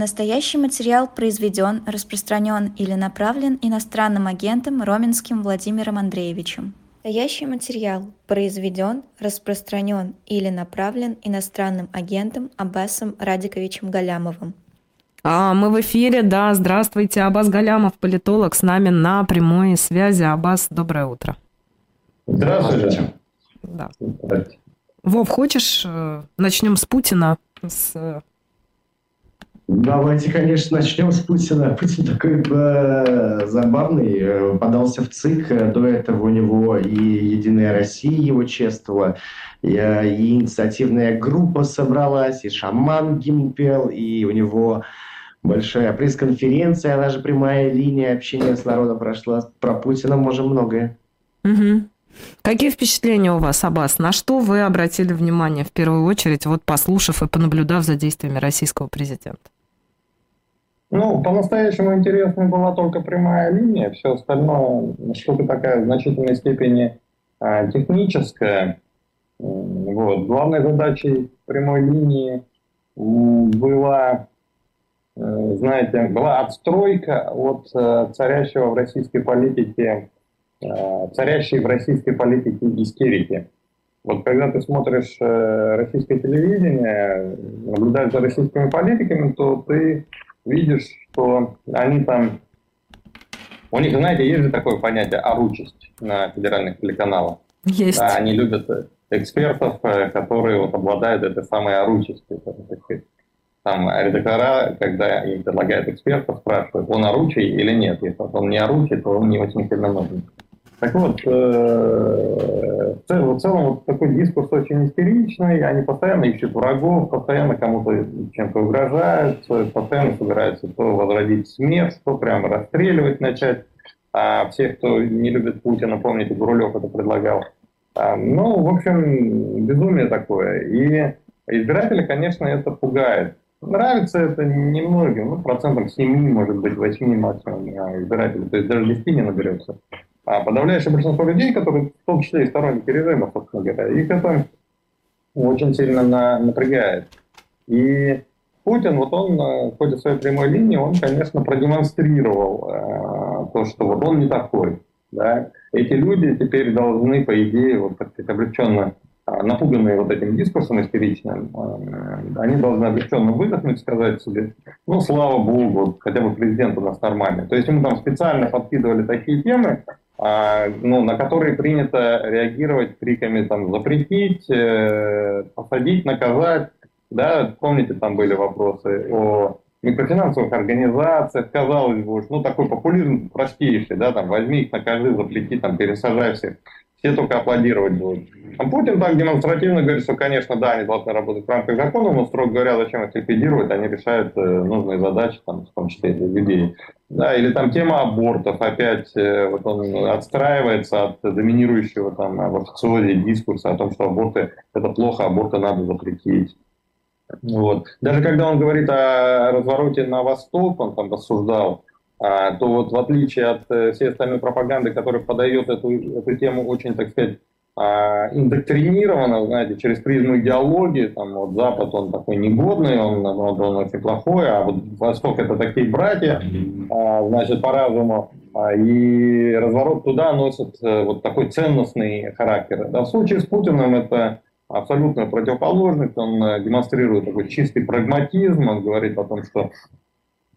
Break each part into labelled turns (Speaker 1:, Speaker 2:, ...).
Speaker 1: Настоящий материал произведен, распространен или направлен иностранным агентом Роменским Владимиром Андреевичем. Настоящий материал произведен, распространен или направлен иностранным агентом Аббасом Радиковичем Галямовым.
Speaker 2: А мы в эфире, да, здравствуйте, Аббас Галямов, политолог, с нами на прямой связи. Аббас, доброе утро.
Speaker 3: Здравствуйте.
Speaker 2: Да. Вов, хочешь, э, начнем с Путина, с э,
Speaker 3: Давайте, конечно, начнем с Путина. Путин такой э, забавный, э, подался в ЦИК. До этого у него и «Единая Россия» его чествовала, и, э, и инициативная группа собралась, и шаман гимн пел, и у него большая пресс-конференция, она же прямая линия общения с народом прошла. Про Путина можем многое.
Speaker 2: Угу. Какие впечатления у вас, Аббас? На что вы обратили внимание в первую очередь, вот послушав и понаблюдав за действиями российского президента?
Speaker 4: Ну, по-настоящему интересной была только прямая линия, все остальное штука такая в значительной степени а, техническая. Вот. Главной задачей прямой линии была, э, знаете, была отстройка от э, царящего в российской политике, э, царящей в российской политике истерики. Вот когда ты смотришь российское телевидение, наблюдаешь за российскими политиками, то ты видишь, что они там... У них, знаете, есть же такое понятие оручесть на федеральных телеканалах.
Speaker 2: Есть.
Speaker 4: Да, они любят экспертов, э, которые вот обладают этой самой оручестью. Там редактора, когда им предлагают экспертов, спрашивают, он оручий или нет. Если он не оручий, то он не очень сильно нужен. Так вот, э, в целом, вот такой дискурс очень истеричный, они постоянно ищут врагов, постоянно кому-то чем-то угрожают, постоянно собираются то возродить смерть, то прямо расстреливать начать. А всех, кто не любит Путина, помните, Гурулев это предлагал. А, ну, в общем, безумие такое. И избиратели, конечно, это пугает. Нравится это немногим, ну, процентом 7, может быть, 8 максимум избирателей, то есть даже 10 не наберется. А подавляющее большинство людей, которые в том числе и сторонники режима, собственно говоря, их это очень сильно на, напрягает. И Путин, вот он в ходе своей прямой линии, он, конечно, продемонстрировал э, то, что вот он не такой. Да? Эти люди теперь должны, по идее, вот как облегченно а, напуганные вот этим дискурсом истеричным, а, они должны облегченно выдохнуть, сказать себе, ну, слава богу, хотя бы президент у нас нормальный. То есть ему там специально подкидывали такие темы, ну, на которые принято реагировать криками там запретить, э, посадить, наказать. Да, помните, там были вопросы о микрофинансовых организациях, казалось бы, ну, такой популизм простейший, да, там, возьми их, накажи, запрети, там, пересажай всех все только аплодировать будут. А Путин так демонстративно говорит, что, конечно, да, они должны работать в рамках закона, но, строго говоря, зачем их ликвидировать, они решают э, нужные задачи, там, в том числе для людей. Да, или там тема абортов, опять э, вот он отстраивается от доминирующего там в официозе дискурса о том, что аборты это плохо, аборты надо запретить. Вот. Даже когда он говорит о развороте на восток, он там рассуждал, то вот в отличие от э, всей остальной пропаганды, которая подает эту, эту тему очень, так сказать, а, индоктринированно, знаете, через призму идеологии, там вот Запад, он такой негодный, он, он, он очень плохой, а вот Восток это такие братья, а, значит, по разуму, и разворот туда носит э, вот такой ценностный характер. Да, в случае с Путиным это абсолютно противоположность, он э, демонстрирует такой чистый прагматизм, он говорит о том, что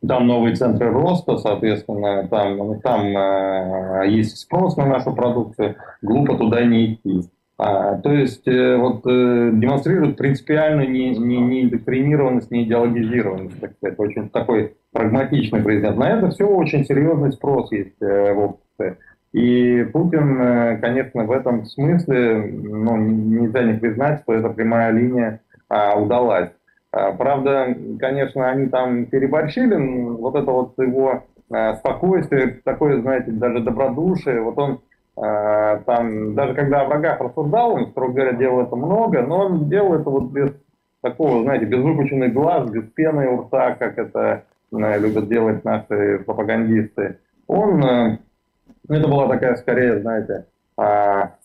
Speaker 4: там новые центры роста, соответственно, там, ну, там э, есть спрос на нашу продукцию, глупо туда не идти. А, то есть э, вот э, демонстрирует принципиальную не, не, не индоктринированность, не идеологизированность, так сказать, очень такой прагматичный президент. На это все очень серьезный спрос есть э, в обществе. И Путин, э, конечно, в этом смысле ну, нельзя не признать, что эта прямая линия а, удалась. А, правда, конечно, они там переборщили, вот это вот его а, спокойствие, такое, знаете, даже добродушие, вот он а, там, даже когда о врагах рассуждал, он, строго говоря, делал это много, но он делал это вот без такого, знаете, без выпученных глаз, без пены у рта, как это любят делать наши пропагандисты. Он, ну, это была такая, скорее, знаете,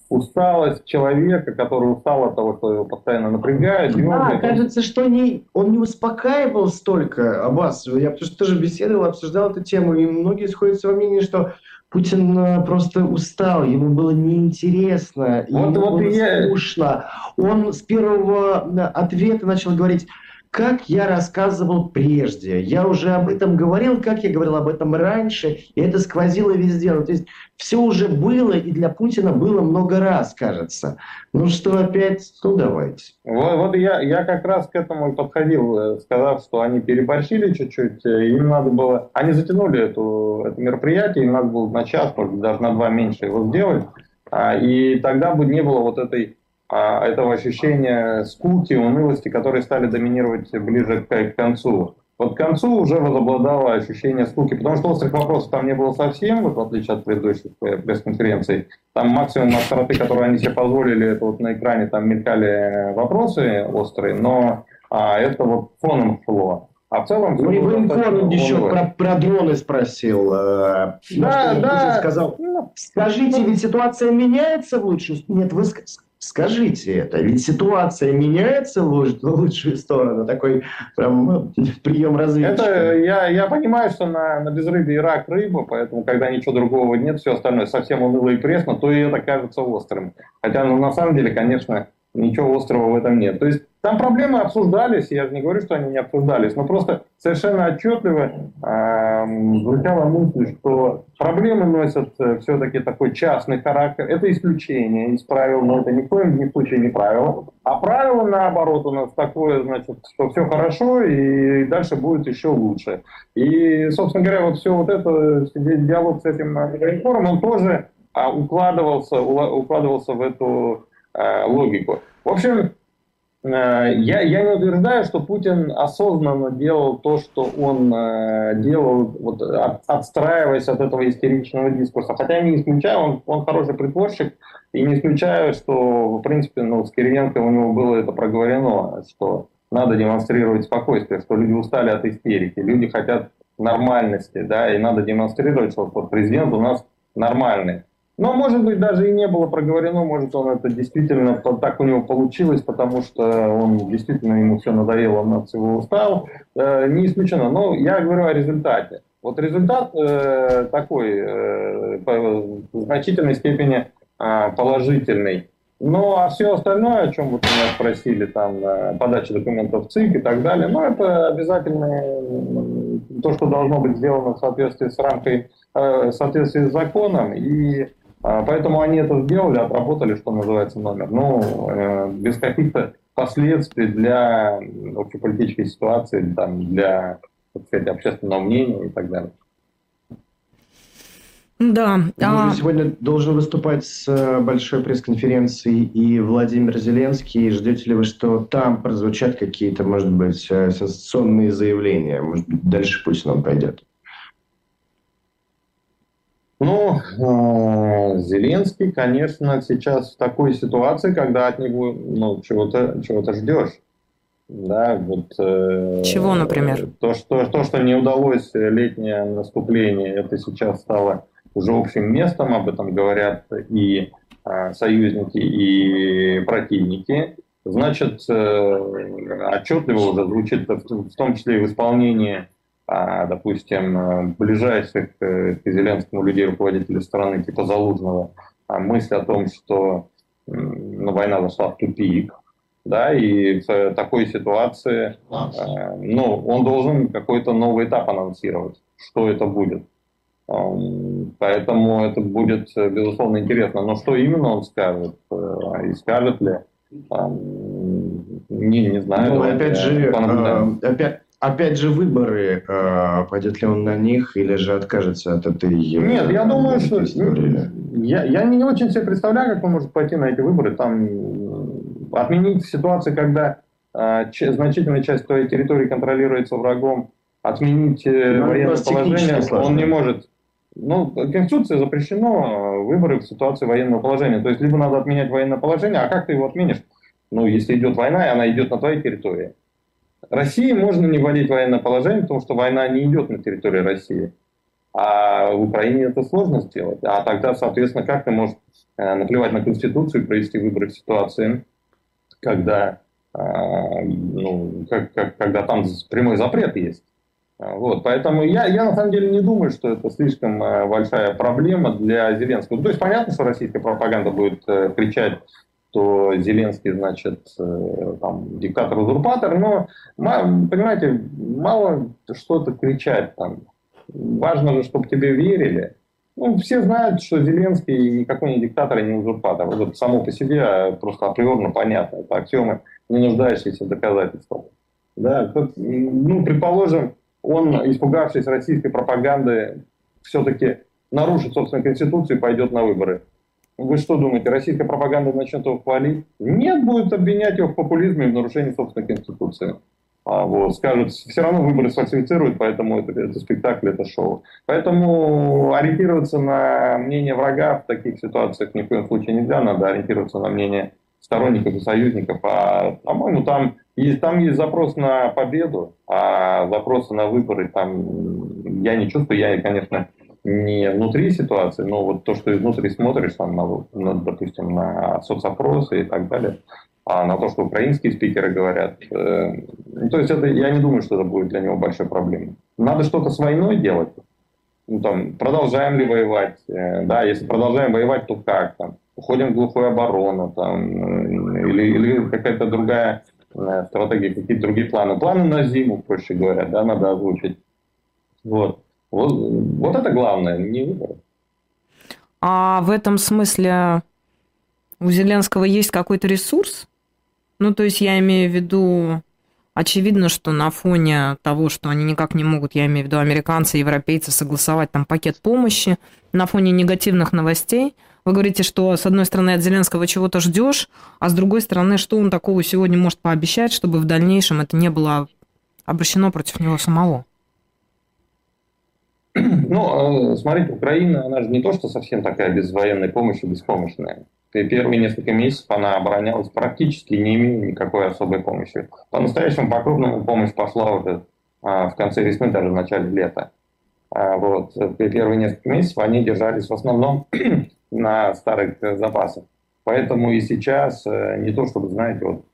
Speaker 4: усталость человека, который устал от того, что его постоянно напрягают.
Speaker 3: Да, кажется, что не, он не успокаивал столько Аббас. Я потому что тоже беседовал, обсуждал эту тему, и многие сходятся во мнении, что Путин э, просто устал, ему было неинтересно, вот, ему вот было я... скучно. Он с первого э, ответа начал говорить, как я рассказывал прежде. Я уже об этом говорил, как я говорил об этом раньше, и это сквозило везде. Ну, то есть все уже было, и для Путина было много раз, кажется. Ну что опять? Ну давайте.
Speaker 4: Вот, вот я, я как раз к этому подходил, э, сказав, что они переборщили чуть-чуть, э, им надо было... Они затянули эту, это мероприятие, им надо было на час, даже на два меньше его сделать, а, и тогда бы не было вот этой а, этого ощущения скуки, унылости, которые стали доминировать ближе к, к концу. Вот к концу уже возобладало ощущение скуки, потому что острых вопросов там не было совсем, вот в отличие от предыдущих э, пресс-конференций. Там максимум остроты, которую они себе позволили, это вот на экране там мелькали вопросы острые, но а, это вот фоном шло. А в целом...
Speaker 3: Ну, и военкор еще про, про дроны спросил. Э, да, да. Сказал, ну, скажите, ведь ситуация меняется в лучшую? Нет, вы Скажите это, ведь ситуация меняется в лучшую сторону, такой прям ну, прием разведчика.
Speaker 4: Это я, я понимаю, что на, на безрыбье рак рыба, поэтому когда ничего другого нет, все остальное совсем уныло и пресно, то и это кажется острым. Хотя ну, на самом деле, конечно, ничего острого в этом нет. То есть там проблемы обсуждались, я же не говорю, что они не обсуждались, но просто совершенно отчетливо э, звучала мысль, что проблемы носят э, все-таки такой частный характер. Это исключение из правил, но это ни в коем случае не правило. А правило, наоборот, у нас такое, значит, что все хорошо и дальше будет еще лучше. И, собственно говоря, вот все вот это, диалог с этим регионом, он тоже а, укладывался, укладывался в эту а, логику. В общем, Э, я, я не утверждаю, что Путин осознанно делал то, что он э, делал, вот, от, отстраиваясь от этого истеричного дискурса. Хотя я не исключаю, он, он хороший притворщик, и не исключаю, что, в принципе, ну, с Кириенко у него было это проговорено, что надо демонстрировать спокойствие, что люди устали от истерики, люди хотят нормальности, да, и надо демонстрировать, что вот президент у нас нормальный. Но, может быть, даже и не было проговорено, может, он это действительно так у него получилось, потому что он действительно ему все надоело, он от всего устал. Э, не исключено. Но я говорю о результате. Вот результат э, такой, э, в значительной степени э, положительный. Ну, а все остальное, о чем вот меня спросили, там, подача документов в ЦИК и так далее, ну, это обязательно то, что должно быть сделано в соответствии с рамкой, в соответствии с законом, и а, поэтому они это сделали, отработали, что называется, номер. Ну, э, без каких-то последствий для общеполитической ситуации, там, для, так сказать, общественного мнения и так далее.
Speaker 2: Да.
Speaker 3: А... сегодня должен выступать с э, большой пресс-конференцией и Владимир Зеленский. Ждете ли вы, что там прозвучат какие-то, может быть, э, сенсационные заявления? Может быть, дальше пусть он пойдет?
Speaker 4: Ну, э, Зеленский, конечно, сейчас в такой ситуации, когда от него ну, чего-то чего ждешь. Да, вот,
Speaker 2: э, Чего, например?
Speaker 4: То что, то, что не удалось летнее наступление, это сейчас стало уже общим местом, об этом говорят и э, союзники, и противники. Значит, э, отчетливо уже звучит, в том числе и в исполнении а, допустим, э, ближайших э, к Зеленскому людей, руководителей страны, типа Залужного, а, мысль о том, что ну, война зашла в тупик, да, и в такой ситуации, э, ну, он должен какой-то новый этап анонсировать, что это будет. Поэтому это будет, безусловно, интересно. Но что именно он скажет, и скажет ли, не, не знаю.
Speaker 3: Ну, опять же, опять, опять же выборы, э, пойдет ли он на них или же откажется от этой
Speaker 4: Нет, я думаю, что я, я не очень себе представляю, как он может пойти на эти выборы. Там отменить ситуацию, когда э, значительная часть твоей территории контролируется врагом, отменить э, ну, военное положение он не может. Ну, Конституция запрещено выборы в ситуации военного положения. То есть, либо надо отменять военное положение, а как ты его отменишь? Ну, если идет война, и она идет на твоей территории. России можно не вводить военное положение, потому что война не идет на территории России. А в Украине это сложно сделать. А тогда, соответственно, как ты можешь э, наплевать на Конституцию и провести выборы в ситуации, когда, э, ну, как, как, когда там прямой запрет есть? Вот, поэтому я, я на самом деле не думаю, что это слишком э, большая проблема для Зеленского. То есть понятно, что российская пропаганда будет кричать что Зеленский, значит, э, там, диктатор-узурпатор, но, понимаете, мало что-то кричать там. Важно же, чтобы тебе верили. Ну, все знают, что Зеленский никакой не диктатор и не узурпатор. Вот само по себе а просто априорно понятно. Это аксиомы, не нуждающиеся в доказательствах. Да, тут, ну, предположим, он, испугавшись российской пропаганды, все-таки нарушит собственную конституцию и пойдет на выборы. Вы что думаете, российская пропаганда начнет его хвалить? Нет, будет обвинять его в популизме и в нарушении собственной конституции. А, вот, скажут, все равно выборы сфальсифицируют, поэтому это, это спектакль, это шоу. Поэтому ориентироваться на мнение врага в таких ситуациях ни в коем случае нельзя, надо ориентироваться на мнение сторонников и союзников. А, по-моему, там есть, там есть запрос на победу, а запросы на выборы там я не чувствую. Я, конечно, не внутри ситуации, но вот то, что изнутри смотришь, там, на, на, допустим, на соцопросы и так далее, а на то, что украинские спикеры говорят. Э, ну, то есть это, я не думаю, что это будет для него большой проблемой. Надо что-то с войной делать. Ну, там, продолжаем ли воевать? Э, да, если продолжаем воевать, то как? Там, уходим в глухую оборону там, э, или, или какая-то другая э, стратегия, какие-то другие планы. Планы на зиму, проще говоря, да, надо озвучить. Вот. Вот, вот это главное, не выборы.
Speaker 2: А в этом смысле у Зеленского есть какой-то ресурс? Ну, то есть я имею в виду, очевидно, что на фоне того, что они никак не могут, я имею в виду американцы, европейцы, согласовать там пакет помощи, на фоне негативных новостей, вы говорите, что с одной стороны от Зеленского чего-то ждешь, а с другой стороны, что он такого сегодня может пообещать, чтобы в дальнейшем это не было обращено против него самого?
Speaker 4: Ну, э, смотрите, Украина, она же не то, что совсем такая без военной помощи, беспомощная. Первые несколько месяцев она оборонялась практически, не имея никакой особой помощи. По-настоящему, по-крупному помощь пошла уже а, в конце весны, даже в начале лета. А, вот. Первые несколько месяцев они держались в основном на старых запасах. Поэтому и сейчас, э, не то чтобы, знаете, вот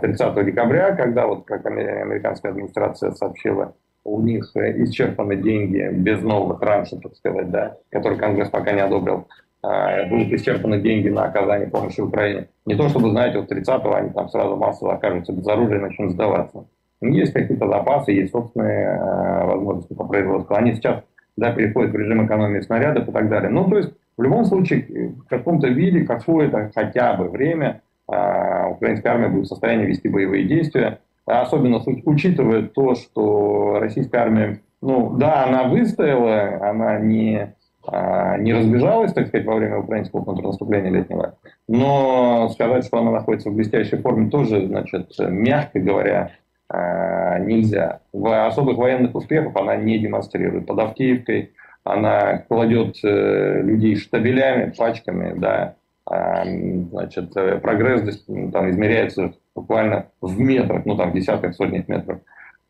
Speaker 4: 30 а, декабря, когда вот как американская администрация сообщила у них э, исчерпаны деньги без новых раньше, так сказать, да, которые Конгресс пока не одобрил, а, будут исчерпаны деньги на оказание помощи Украине. Не то, чтобы, знаете, вот 30-го они там сразу массово окажутся без оружия и начнут сдаваться. Есть какие-то запасы, есть собственные э, возможности по производству. Они сейчас да, переходят в режим экономии снарядов и так далее. Ну, то есть, в любом случае, в каком-то виде, какое-то хотя бы время э, украинская армия будет в состоянии вести боевые действия особенно учитывая то, что российская армия, ну да, она выстояла, она не, а, не разбежалась, так сказать, во время украинского контрнаступления летнего, но сказать, что она находится в блестящей форме, тоже, значит, мягко говоря, а, нельзя. В особых военных успехах она не демонстрирует. Под Авдеевкой она кладет э, людей штабелями, пачками, да, а, значит, э, прогресс там измеряется буквально в метрах, ну там в десятках, сотнях метров.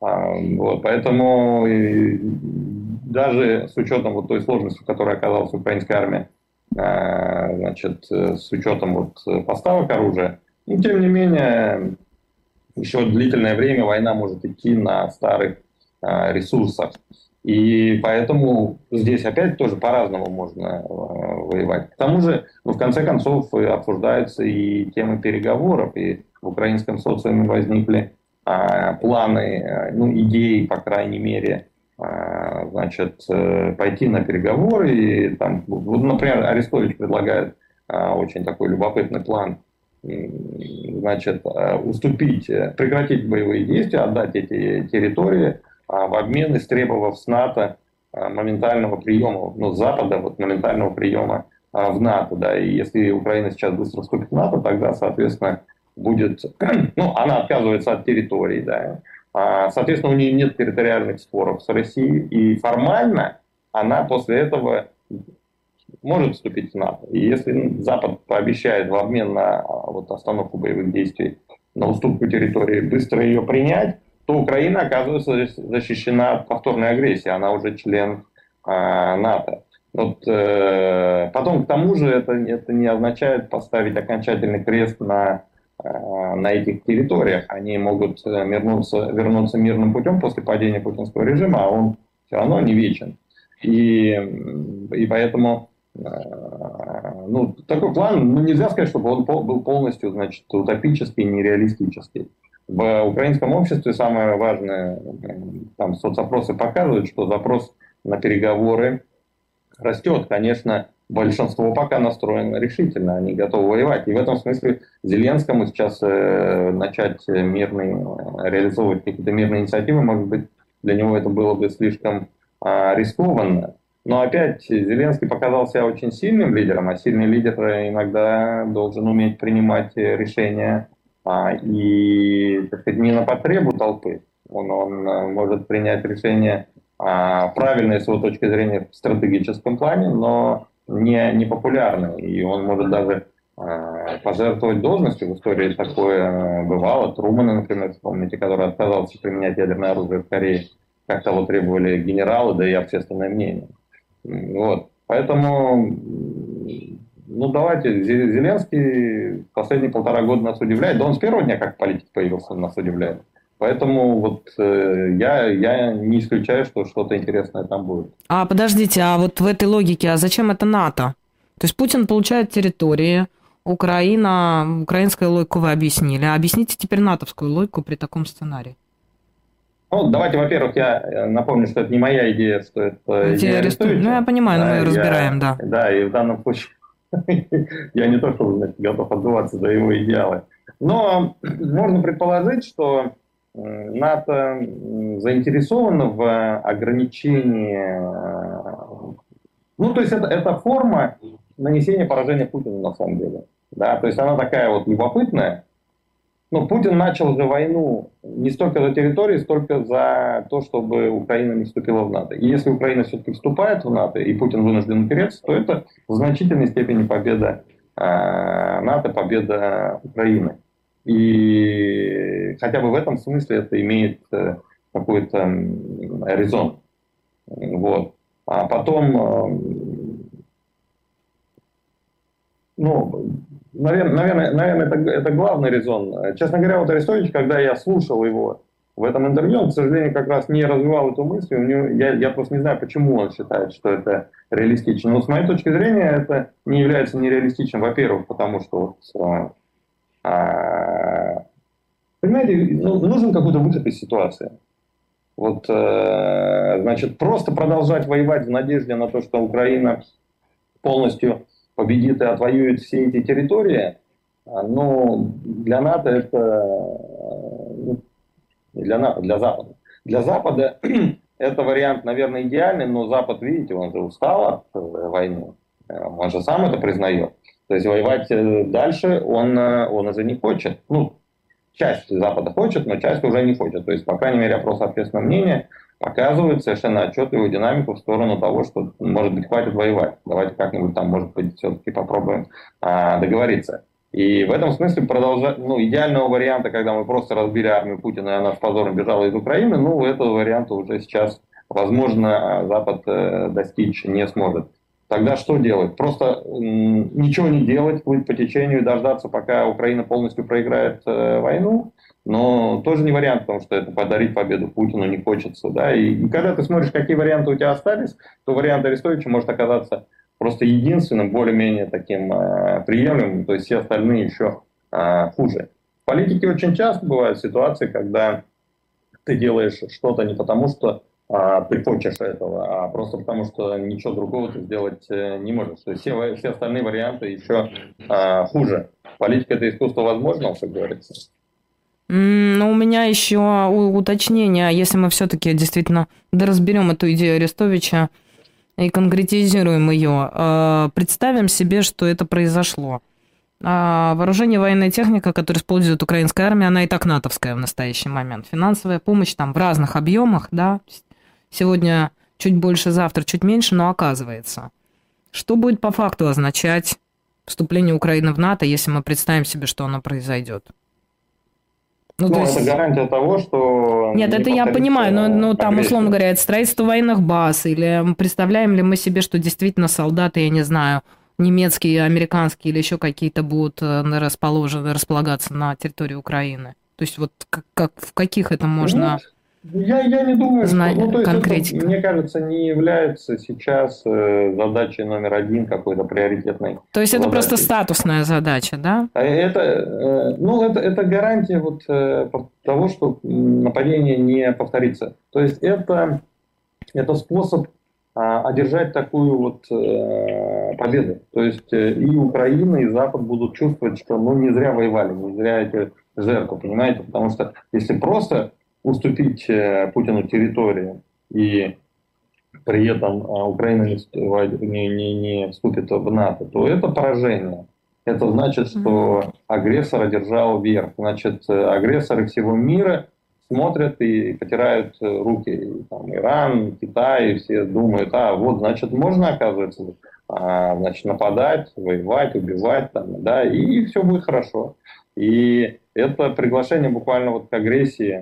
Speaker 4: А, вот, поэтому даже с учетом вот той сложности, в которой оказалась украинская армия, а, значит, с учетом вот поставок оружия, ну, тем не менее, еще длительное время война может идти на старых а, ресурсах. И поэтому здесь опять тоже по-разному можно воевать. К тому же, ну, в конце концов, обсуждаются и темы переговоров, и в украинском социуме возникли а, планы, а, ну, идеи, по крайней мере, а, значит, э, пойти на переговоры. И, там, вот, например, Арестович предлагает а, очень такой любопытный план значит, а, уступить, э, прекратить боевые действия, отдать эти территории в обмен, истребовав с НАТО моментального приема, ну, с Запада, вот, моментального приема в НАТО. Да, и если Украина сейчас быстро вступит в НАТО, тогда, соответственно, будет, ну, она отказывается от территории, да, а, соответственно, у нее нет территориальных споров с Россией, и формально она после этого может вступить в НАТО. И если Запад пообещает в обмен на а, вот, остановку боевых действий, на уступку территории, быстро ее принять, то Украина оказывается защищена от повторной агрессии. Она уже член НАТО. Вот, э, потом, к тому же, это, это не означает поставить окончательный крест на, э, на этих территориях. Они могут э, вернуться, вернуться мирным путем после падения путинского режима, а он все равно не вечен. И, и поэтому э, ну, такой план, ну, нельзя сказать, чтобы он был полностью значит, утопический, нереалистический. В украинском обществе самое важное, там соцопросы показывают, что запрос на переговоры растет. Конечно, большинство пока настроено решительно, они готовы воевать. И в этом смысле Зеленскому сейчас э, начать мирный, реализовывать какие-то мирные инициативы, может быть, для него это было бы слишком э, рискованно. Но опять Зеленский показал себя очень сильным лидером, а сильный лидер иногда должен уметь принимать решения а, и так сказать, не на потребу толпы. Он, он э, может принять решение а, правильное с его точки зрения в стратегическом плане, но не, не популярное. И он может даже а, пожертвовать должностью. В истории такое э, бывало. Трумана, например, вспомните, который отказался применять ядерное оружие в Корее, как того требовали генералы, да и общественное мнение. Вот. Поэтому ну давайте, Зеленский последние полтора года нас удивляет. Да он с первого дня как политик появился, нас удивляет. Поэтому вот э, я, я не исключаю, что что-то интересное там будет.
Speaker 2: А подождите, а вот в этой логике, а зачем это НАТО? То есть Путин получает территории, Украина, украинскую логику вы объяснили. А объясните теперь натовскую логику при таком сценарии.
Speaker 4: Ну, давайте, во-первых, я э, напомню, что это не моя идея, что это идея Арестовича.
Speaker 2: Ну, я понимаю, но мы ее разбираем, да.
Speaker 4: Да, и в данном случае я не то, что значит, готов отдуваться за его идеалы. Но можно предположить, что НАТО заинтересовано в ограничении... Э, ну, то есть это, это форма нанесения поражения Путину на самом деле. Да, то есть она такая вот любопытная, ну, Путин начал же войну не столько за территории, столько за то, чтобы Украина не вступила в НАТО. И если Украина все-таки вступает в НАТО, и Путин вынужден упереться, то это в значительной степени победа э, НАТО, победа Украины. И хотя бы в этом смысле это имеет э, какой-то резон. Вот. А потом, э, ну, наверное, наверное, это, это главный резон. Честно говоря, вот Арестович, когда я слушал его в этом интервью, он, к сожалению, как раз не развивал эту мысль. Него, я, я просто не знаю, почему он считает, что это реалистично. Но с моей точки зрения это не является нереалистичным. Во-первых, потому что вот, а, понимаете, ну, нужен какой-то выход из ситуации. Вот, э, значит, просто продолжать воевать в надежде на то, что Украина полностью победит и отвоюет все эти территории, а, ну, для НАТО это, ну, для НАТО, для Запада. Для Запада это вариант, наверное, идеальный, но Запад, видите, он же устал от э, войны. Э, он же сам это признает. То есть воевать э, дальше он, он уже не хочет. Ну, часть Запада хочет, но часть уже не хочет. То есть, по крайней мере, опрос общественного мнения показывает совершенно отчетливую динамику в сторону того, что, может быть, хватит воевать. Давайте как-нибудь там, может быть, все-таки попробуем а, договориться. И в этом смысле продолжать, ну, идеального варианта, когда мы просто разбили армию Путина, и она с позором бежала из Украины, ну, этого варианта уже сейчас, возможно, Запад э, достичь не сможет. Тогда что делать? Просто ничего не делать, плыть по течению и дождаться, пока Украина полностью проиграет э, войну, но тоже не вариант, потому что это подарить победу Путину не хочется. Да? И, и когда ты смотришь, какие варианты у тебя остались, то вариант Арестовича может оказаться просто единственным, более-менее таким э, приемлемым, то есть все остальные еще э, хуже. В политике очень часто бывают ситуации, когда ты делаешь что-то не потому, что а, ты хочешь этого, а просто потому, что ничего другого ты сделать э, не можешь. То есть все, все остальные варианты еще а, хуже. Политика – это искусство возможного, как говорится.
Speaker 2: Ну, у меня еще уточнение, если мы все-таки действительно разберем эту идею Арестовича, и конкретизируем ее. А, представим себе, что это произошло. А, вооружение военная техника, которую использует украинская армия, она и так натовская в настоящий момент. Финансовая помощь там в разных объемах, да. Сегодня чуть больше, завтра чуть меньше, но оказывается. Что будет по факту означать вступление Украины в НАТО, если мы представим себе, что оно произойдет?
Speaker 4: Ну, ну есть... это гарантия того, что...
Speaker 2: Нет, это я понимаю, но, но там, условно говоря, это строительство военных баз, или представляем ли мы себе, что действительно солдаты, я не знаю, немецкие, американские или еще какие-то будут э, расположены, располагаться на территории Украины? То есть вот как, как в каких это можно...
Speaker 4: Нет. Я, я не думаю, Зна... что, ну, то есть это, мне кажется, не является сейчас э, задачей номер один какой-то приоритетной.
Speaker 2: То есть задачей. это просто статусная задача, да?
Speaker 4: А это, э, ну, это, это гарантия вот э, того, что нападение не повторится. То есть это, это способ а, одержать такую вот э, победу. То есть э, и Украина, и Запад будут чувствовать, что ну не зря воевали, не зря эти жертвы, понимаете? Потому что если просто уступить э, Путину территорию и при этом а, Украина не, не, не вступит в НАТО, то это поражение. Это значит, что агрессор одержал верх. Значит, э, агрессоры всего мира смотрят и потирают э, руки. Там, Иран, Китай, все думают, а вот, значит, можно, оказывается, а, значит, нападать, воевать, убивать, там, да, и все будет хорошо. И это приглашение буквально вот к агрессии.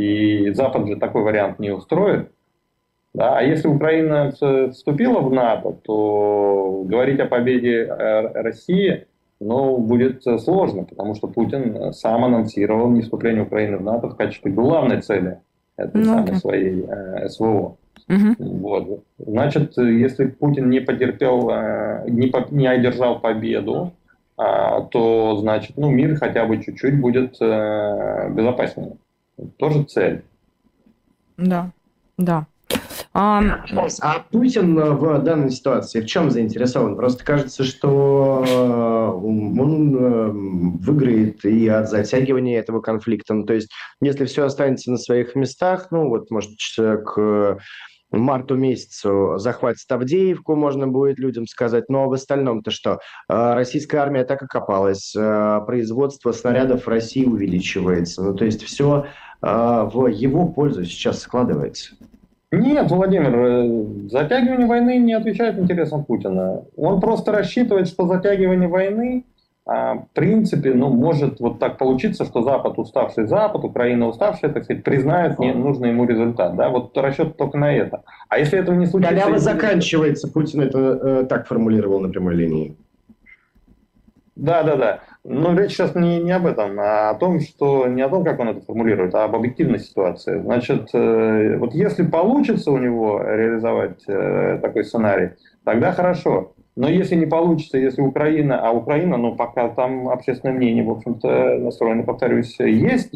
Speaker 4: И Запад же такой вариант не устроит. Да? А если Украина вступила в НАТО, то говорить о победе э, России ну, будет сложно, потому что Путин сам анонсировал не вступление Украины в НАТО в качестве главной цели этой ну, самой своей э, СВО. Угу. Вот. Значит, если Путин не потерпел, э, не, по, не одержал победу, то значит, ну, мир хотя бы чуть-чуть будет э, безопаснее. Тоже цель.
Speaker 2: Да, да.
Speaker 3: А... а Путин в данной ситуации в чем заинтересован? Просто кажется, что э, он э, выиграет и от затягивания этого конфликта. Ну, то есть, если все останется на своих местах, ну вот, может, к марту месяцу захватит Авдеевку, можно будет людям сказать. Но в остальном-то что? А, российская армия так окопалась, а, производство снарядов в России увеличивается. Ну, то есть все а, в его пользу сейчас складывается.
Speaker 4: Нет, Владимир, э, затягивание войны не отвечает интересам Путина. Он просто рассчитывает, что затягивание войны в принципе, ну, может вот так получиться, что Запад, уставший Запад, Украина уставшая, так сказать, признает не нужный ему результат. Да? Вот расчет только на это. А если этого не случится...
Speaker 3: Халява заканчивается, Путин это э, так формулировал на прямой линии.
Speaker 4: Да, да, да. Но речь сейчас не, не об этом, а о том, что не о том, как он это формулирует, а об объективной ситуации. Значит, э, вот если получится у него реализовать э, такой сценарий, тогда хорошо. Но если не получится, если Украина, а Украина, ну, пока там общественное мнение, в общем-то, настроено, повторюсь, есть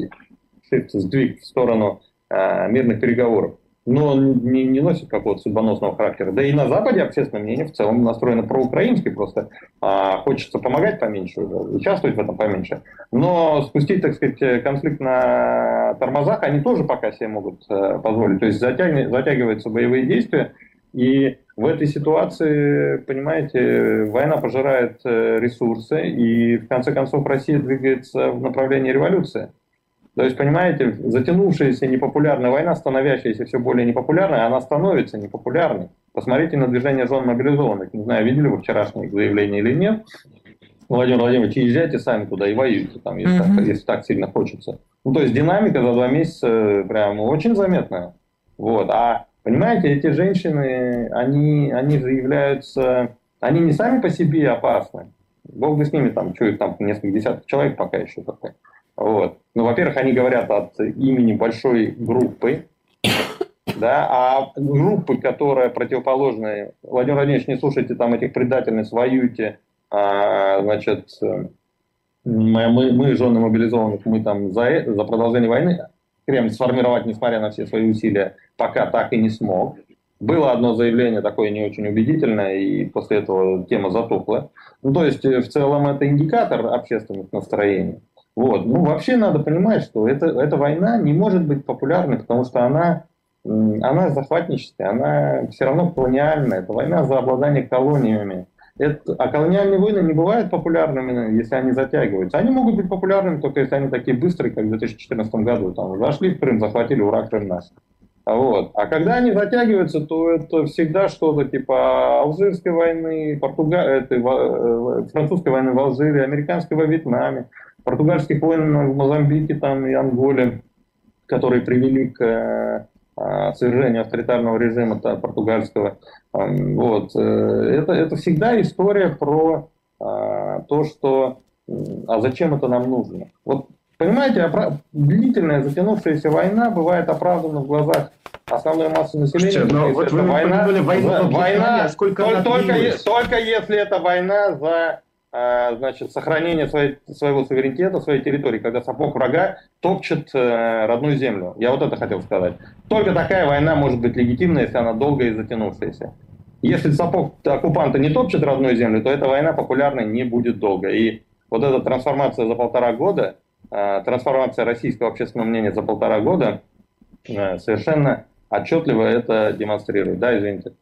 Speaker 4: сдвиг в сторону э, мирных переговоров, но он не, не носит какого-то судьбоносного характера. Да и на Западе общественное мнение в целом настроено проукраински, просто а, хочется помогать поменьше, участвовать в этом поменьше. Но спустить, так сказать, конфликт на тормозах они тоже пока себе могут э, позволить. То есть затягиваются боевые действия, и в этой ситуации, понимаете, война пожирает э, ресурсы, и в конце концов Россия двигается в направлении революции. То есть, понимаете, затянувшаяся непопулярная война, становящаяся все более непопулярной, она становится непопулярной. Посмотрите на движение жен мобилизованных. Не знаю, видели вы вчерашнее заявление или нет. Владимир Владимирович, езжайте сами туда и воюйте, там, если, uh-huh. так, если так сильно хочется. Ну, то есть динамика за два месяца прям очень заметная. Вот. А Понимаете, эти женщины, они, они же являются, они не сами по себе опасны. Бог бы с ними, там, их там, несколько десятков человек пока еще такой. Вот. Ну, во-первых, они говорят от имени большой группы, да, а группы, которая противоположная, Владимир Владимирович, не слушайте там этих предательниц, воюйте, а, значит, мы, мы, жены мобилизованных, мы там за, за продолжение войны, Кремль сформировать, несмотря на все свои усилия, пока так и не смог. Было одно заявление такое не очень убедительное, и после этого тема затухла. Ну, то есть, э, в целом, это индикатор общественных настроений. Вот. Ну, вообще надо понимать, что это, эта война не может быть популярной, потому что она, она захватническая, она все равно колониальная. Это война за обладание колониями. Это, а колониальные войны не бывают популярными, если они затягиваются. Они могут быть популярными только если они такие быстрые, как в 2014 году. Там, зашли в Крым, захватили, ура, Крым наш. Вот. А когда они затягиваются, то это всегда что-то типа Алжирской войны, Португа... этой, э, французской войны в Алжире, американской во Вьетнаме. португальских войн в Мозамбике там, и Анголе, которые привели к э, свержению авторитарного режима португальского. Вот. Это, это всегда история про то, что а зачем это нам нужно? Вот Понимаете, оправ... длительная затянувшаяся война бывает оправдана в глазах основной массы населения. Слушайте, но вот вы война, войну война сколько только, только, только если это война за а, значит, сохранение своей, своего суверенитета, своей территории, когда сапог врага топчет э, родную землю. Я вот это хотел сказать. Только такая война может быть легитимна, если она долгая и затянувшаяся. Если сапог оккупанта не топчет родную землю, то эта война популярной не будет долго. И вот эта трансформация за полтора года, Э, трансформация российского общественного мнения за полтора года э, совершенно отчетливо это демонстрирует. Да, извините.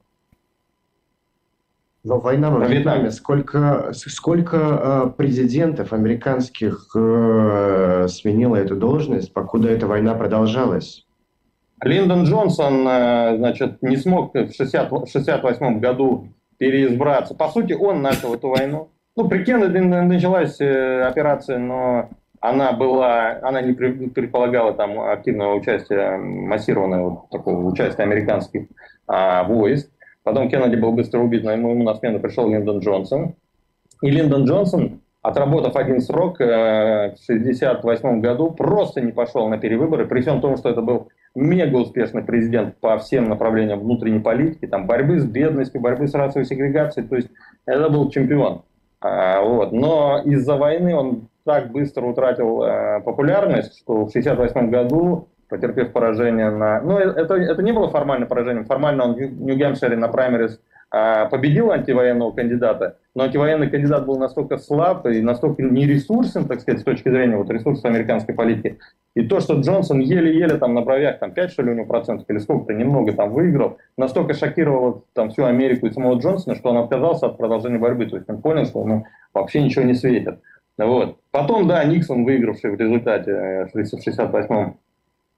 Speaker 3: Но война во Вьетнаме, сколько, сколько э, президентов американских э, сменила эту должность, покуда эта война продолжалась?
Speaker 4: Линдон Джонсон, э, значит, не смог в 1968 году переизбраться. По сути, он начал эту войну. Ну, при Кеннеди началась операция, но она была, она не предполагала там активного участия, массированного такого участия американских а, войск. Потом Кеннеди был быстро убит, но ему, на смену пришел Линдон Джонсон. И Линдон Джонсон, отработав один срок э, в 1968 году, просто не пошел на перевыборы, при всем том, что это был мега успешный президент по всем направлениям внутренней политики, там борьбы с бедностью, борьбы с расовой сегрегацией, то есть это был чемпион. А, вот. Но из-за войны он так быстро утратил э, популярность, что в 1968 году, потерпев поражение на... Ну, э, это, это не было формальным поражением. Формально он в Нью-Гэмпшире на праймерис э, победил антивоенного кандидата, но антивоенный кандидат был настолько слаб и настолько нересурсен, так сказать, с точки зрения вот, ресурсов американской политики. И то, что Джонсон еле-еле там на бровях, там 5 что ли у него процентов или сколько-то, немного там выиграл, настолько шокировало там всю Америку и самого Джонсона, что он отказался от продолжения борьбы. То есть он понял, что ему вообще ничего не светит. Вот. Потом, да, Никсон, выигравший в результате э, в 1968 э,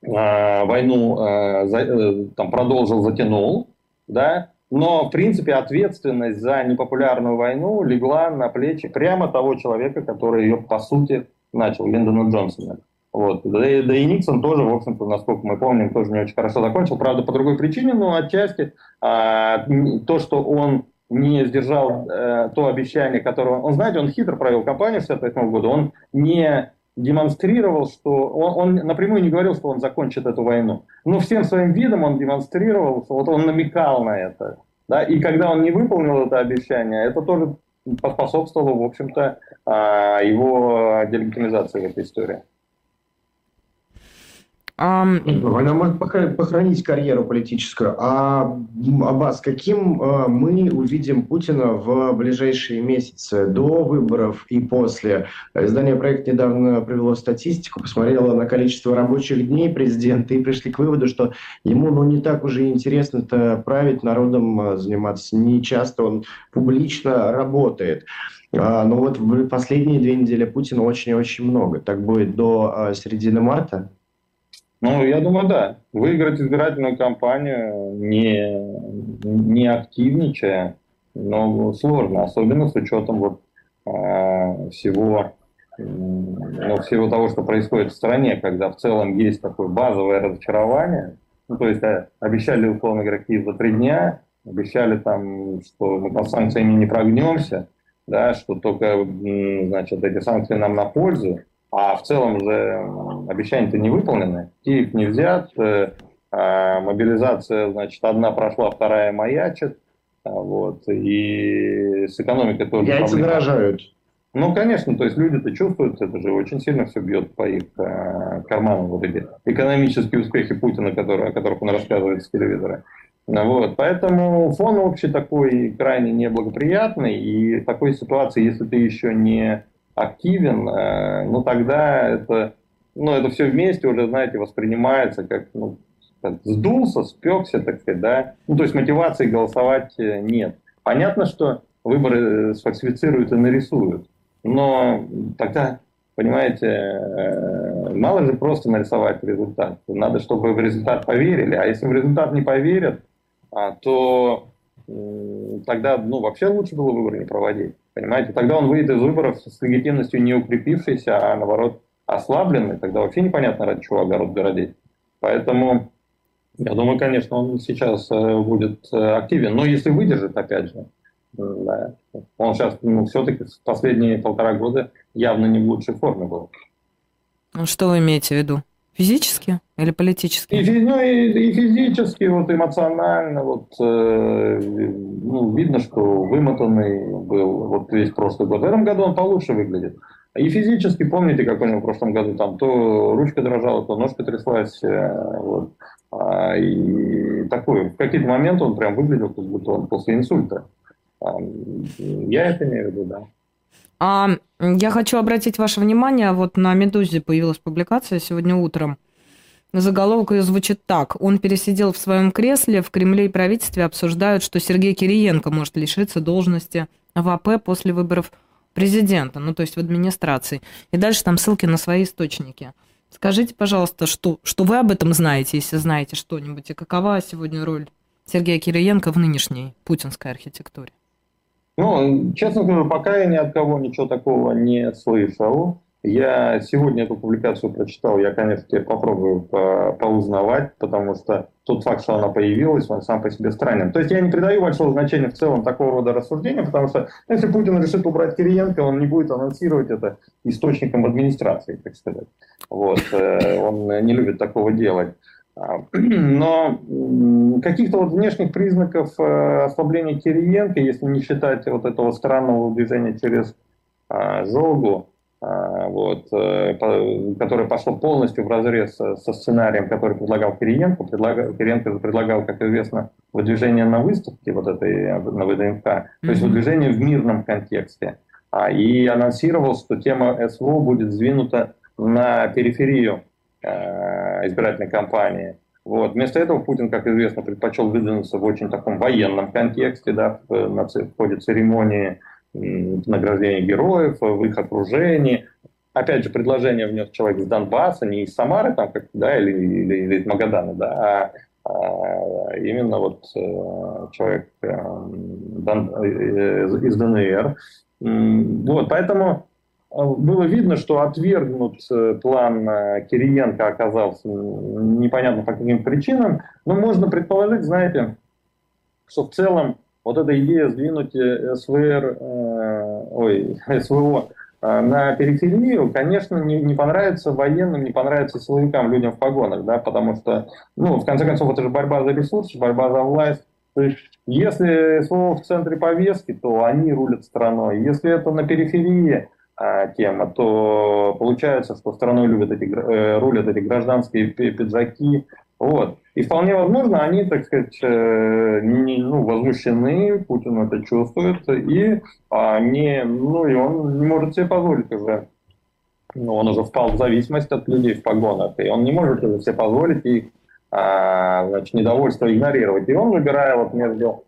Speaker 4: войну, э, э, там продолжил, затянул, да, но, в принципе, ответственность за непопулярную войну легла на плечи прямо того человека, который ее, по сути, начал, Линдона Джонсона. Вот. Да, и, да и Никсон тоже, в общем-то, насколько мы помним, тоже не очень хорошо закончил. Правда, по другой причине, но отчасти а, то, что он не сдержал э, то обещание, которое он, знаете, он хитро провел кампанию в 68 году, он не демонстрировал, что он, он напрямую не говорил, что он закончит эту войну, но всем своим видом он демонстрировал, что вот он намекал на это, да, и когда он не выполнил это обещание, это тоже поспособствовало, в общем-то, а, его делегитимизации в этой истории.
Speaker 3: Um... Она может похоронить карьеру политическую. А, Аббас, каким а, мы увидим Путина в ближайшие месяцы до выборов и после? Издание «Проект» недавно провело статистику, посмотрело на количество рабочих дней президента и пришли к выводу, что ему ну, не так уже интересно -то править народом, а, заниматься. Не часто он публично работает. А, но вот в последние две недели Путина очень и очень много. Так будет до середины марта?
Speaker 4: Ну, я думаю, да. Выиграть избирательную кампанию, не, не активничая, но сложно, особенно с учетом вот, э, всего, ну, всего того, что происходит в стране, когда в целом есть такое базовое разочарование. Ну, то есть э, обещали, условно говоря, за три дня, обещали там, что мы под санкциями не прогнемся, да, что только, значит, эти санкции нам на пользу а в целом же обещания-то не выполнены. Киев не взят, э, а мобилизация, значит, одна прошла, вторая маячит, а вот, и с экономикой тоже
Speaker 3: Яйца проблема. дорожают.
Speaker 4: Ну, конечно, то есть люди-то чувствуют, это же очень сильно все бьет по их э, карманам, вот эти экономические успехи Путина, которые, о которых он рассказывает с телевизора. Вот, поэтому фон общий такой крайне неблагоприятный, и в такой ситуации, если ты еще не активен, э, ну тогда это, ну, это все вместе уже, знаете, воспринимается как, ну, сдулся, спекся, так сказать, да. Ну, то есть мотивации голосовать э, нет. Понятно, что выборы сфальсифицируют и нарисуют, но тогда, понимаете, э, мало же просто нарисовать результат. Надо, чтобы в результат поверили, а если в результат не поверят, а, то тогда, ну, вообще лучше было выборы не проводить. Понимаете? Тогда он выйдет из выборов с легитимностью не укрепившейся, а наоборот ослабленной. Тогда вообще непонятно, ради чего огород городить. Поэтому я думаю, конечно, он сейчас э, будет э, активен. Но если выдержит, опять же, да, он сейчас ну, все-таки последние полтора года явно не в лучшей форме был.
Speaker 2: Ну, что вы имеете в виду? Физически или политически?
Speaker 4: И, ну, и, и физически, вот эмоционально, вот э, ну, видно, что вымотанный был вот весь прошлый год. В этом году он получше выглядит. И физически, помните, как у него в прошлом году там то ручка дрожала, то ножка тряслась. Э, вот. А, и такой, в какие-то моменты он прям выглядел, как будто он после инсульта. Я это имею в виду, да.
Speaker 2: А я хочу обратить ваше внимание, вот на «Медузе» появилась публикация сегодня утром. Заголовок ее звучит так. Он пересидел в своем кресле, в Кремле и правительстве обсуждают, что Сергей Кириенко может лишиться должности в АП после выборов президента, ну то есть в администрации. И дальше там ссылки на свои источники. Скажите, пожалуйста, что, что вы об этом знаете, если знаете что-нибудь, и какова сегодня роль Сергея Кириенко в нынешней путинской архитектуре?
Speaker 4: Ну, честно говоря, пока я ни от кого ничего такого не слышал. Я сегодня эту публикацию прочитал, я, конечно, попробую поузнавать, потому что тот факт, что она появилась, он сам по себе странен. То есть я не придаю большого значения в целом такого рода рассуждения, потому что если Путин решит убрать Кириенко, он не будет анонсировать это источником администрации, так сказать. Вот. Э, он не любит такого делать. А, но каких-то вот внешних признаков э, ослабления Кириенко, если не считать вот этого странного движения через а, Жогу, а, вот, э, которое пошло полностью в разрез со сценарием, который предлагал Кириенко. Предлагал, Кириенко предлагал, как известно, выдвижение на выставке вот этой, на ВДНХ, то есть выдвижение в мирном контексте. И анонсировал, что тема СВО будет сдвинута на периферию Э, избирательной кампании. Вот. Вместо этого Путин, как известно, предпочел выдвинуться в очень таком военном контексте, да, в, в ходе церемонии награждения героев, в их окружении. Опять же, предложение внес человек из Донбасса, не из Самары там, как, да, или, или, или из Магадана, да, а, а именно вот э, человек э, из ДНР. Вот, поэтому было видно, что отвергнут э, план э, Кириенко оказался непонятно по каким причинам, но можно предположить, знаете, что в целом вот эта идея сдвинуть э, СВР, э, ой, СВО на периферию, конечно, не, не понравится военным, не понравится силовикам, людям в погонах, да, потому что, ну, в конце концов, это же борьба за ресурсы, борьба за власть. То есть, если СВО в центре повестки, то они рулят страной. Если это на периферии, а, тема, то получается, что страной любят эти, э, рулят эти гражданские пиджаки. Вот. И вполне возможно, они, так сказать, э, не, ну, возмущены, Путин это чувствует, и они, ну, и он не может себе позволить уже ну, он уже впал в зависимость от людей в погонах, и он не может уже себе позволить их а, значит, недовольство игнорировать. И он, выбирая вот между а,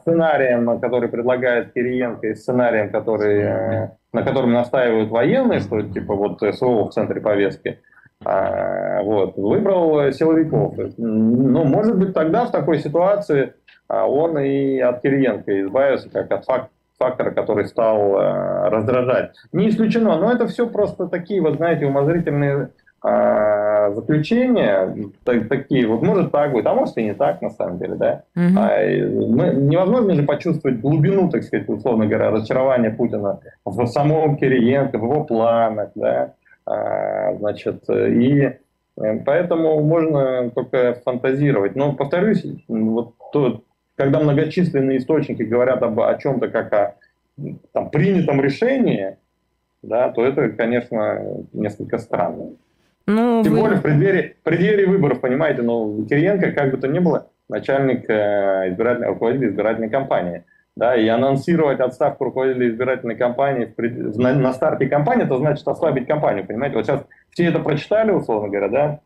Speaker 4: сценарием, который предлагает Кириенко, и сценарием, который, э, на котором настаивают военные, что типа вот СВО в центре повестки, а, вот, выбрал силовиков. Ну, может быть, тогда в такой ситуации а, он и от Кириенко избавился, как от факт, фактора, который стал э, раздражать. Не исключено, но это все просто такие, вот знаете, умозрительные а, заключения так, такие, вот может так быть, а может и не так на самом деле, да. Угу. А, мы, невозможно же почувствовать глубину, так сказать, условно говоря, разочарования Путина в самом Кириенко, в его планах, да. А, значит, и э, поэтому можно только фантазировать. Но повторюсь, вот то, когда многочисленные источники говорят об, о чем-то как о там, принятом решении, да, то это, конечно, несколько странно. Ну, Тем вы... более в преддверии, в преддверии выборов, понимаете, но ну, Кириенко, как бы то ни было, начальник э, избирательной, руководитель избирательной кампании. Да, и анонсировать отставку руководителя избирательной кампании в пред... на, на старте кампании, это значит ослабить кампанию, понимаете? Вот сейчас все это прочитали, условно говоря, да,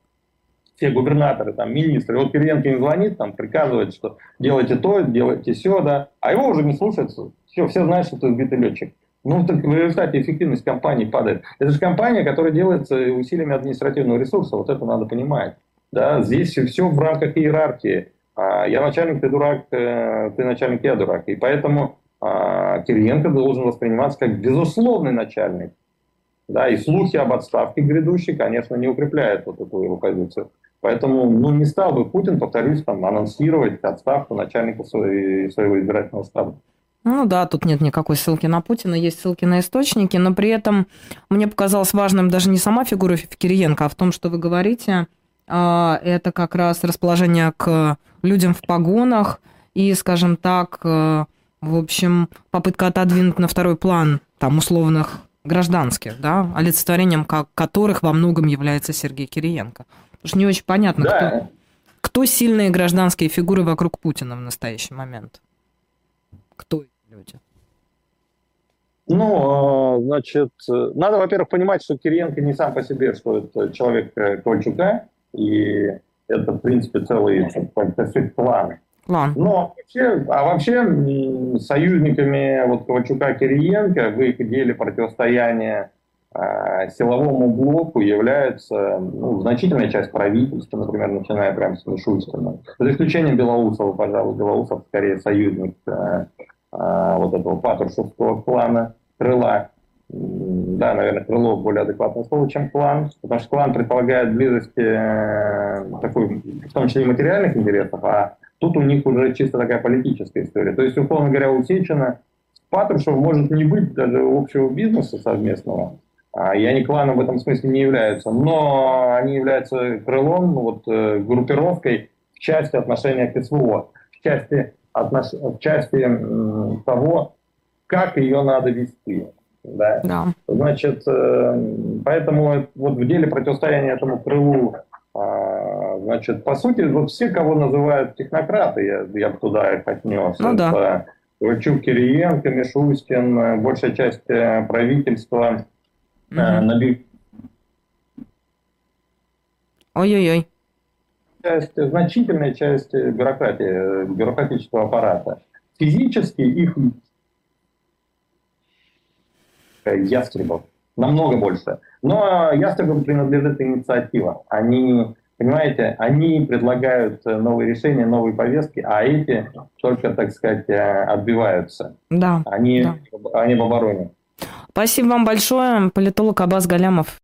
Speaker 4: все губернаторы, там, министры, вот Кириенко им звонит, там, приказывает, что делайте то, делайте все, да, а его уже не слушаются, все, все знают, что ты сбитый летчик. Ну, так в результате эффективность компании падает. Это же компания, которая делается усилиями административного ресурса, вот это надо понимать. Да, здесь все в рамках иерархии. А я начальник, ты дурак, э, ты начальник, я дурак. И поэтому а, Кириенко должен восприниматься как безусловный начальник. Да, и слухи об отставке грядущей, конечно, не укрепляют вот эту его позицию. Поэтому ну, не стал бы Путин, повторюсь, там, анонсировать отставку начальника своего избирательного штаба.
Speaker 2: Ну да, тут нет никакой ссылки на Путина, есть ссылки на источники, но при этом мне показалось важным даже не сама фигура Кириенко, а в том, что вы говорите, а, это как раз расположение к людям в погонах и, скажем так, э, в общем, попытка отодвинуть на второй план там условных гражданских, да, олицетворением которых во многом является Сергей Кириенко. Потому что не очень понятно, да. кто, кто сильные гражданские фигуры вокруг Путина в настоящий момент. Кто люди?
Speaker 4: Ну, а, значит, надо, во-первых, понимать, что Кириенко не сам по себе, что это человек э, Ковальчука, и это, в принципе, целый, сказать, план. План. Но вообще, а вообще союзниками вот Ковальчука Кириенко в их деле противостояния э, силовому блоку является ну, значительная часть правительства, например, начиная прямо с Мишустина. За исключением Белоусова, пожалуй, Белоусов скорее союзник э, вот этого патрушевского клана, крыла да, наверное, крыло более адекватное слово, чем клан, потому что клан предполагает близость э, такой, в том числе и материальных интересов, а тут у них уже чисто такая политическая история. То есть, условно говоря, у Сечина с Патрушевым может не быть даже общего бизнеса совместного, а, и они кланом в этом смысле не являются, но они являются крылом, вот, э, группировкой в части отношения к СВО, в части, отнош... в части того, как ее надо вести. Да. да. Значит, э, поэтому вот в деле противостояния этому крылу, а, значит, по сути, вот все, кого называют технократы, я, я бы туда их отнес. Ну, да. Ковальчук, Кириенко, Мишустин, э, большая часть э, правительства угу. наби...
Speaker 2: Ой-ой-ой.
Speaker 4: Часть, значительная часть бюрократии, бюрократического аппарата. Физически их ястребов. Намного больше. Но ястребам принадлежит инициатива. Они, понимаете, они предлагают новые решения, новые повестки, а эти только, так сказать, э, отбиваются. Да. Они, да. они в обороне.
Speaker 2: Спасибо вам большое. Политолог Абаз Галямов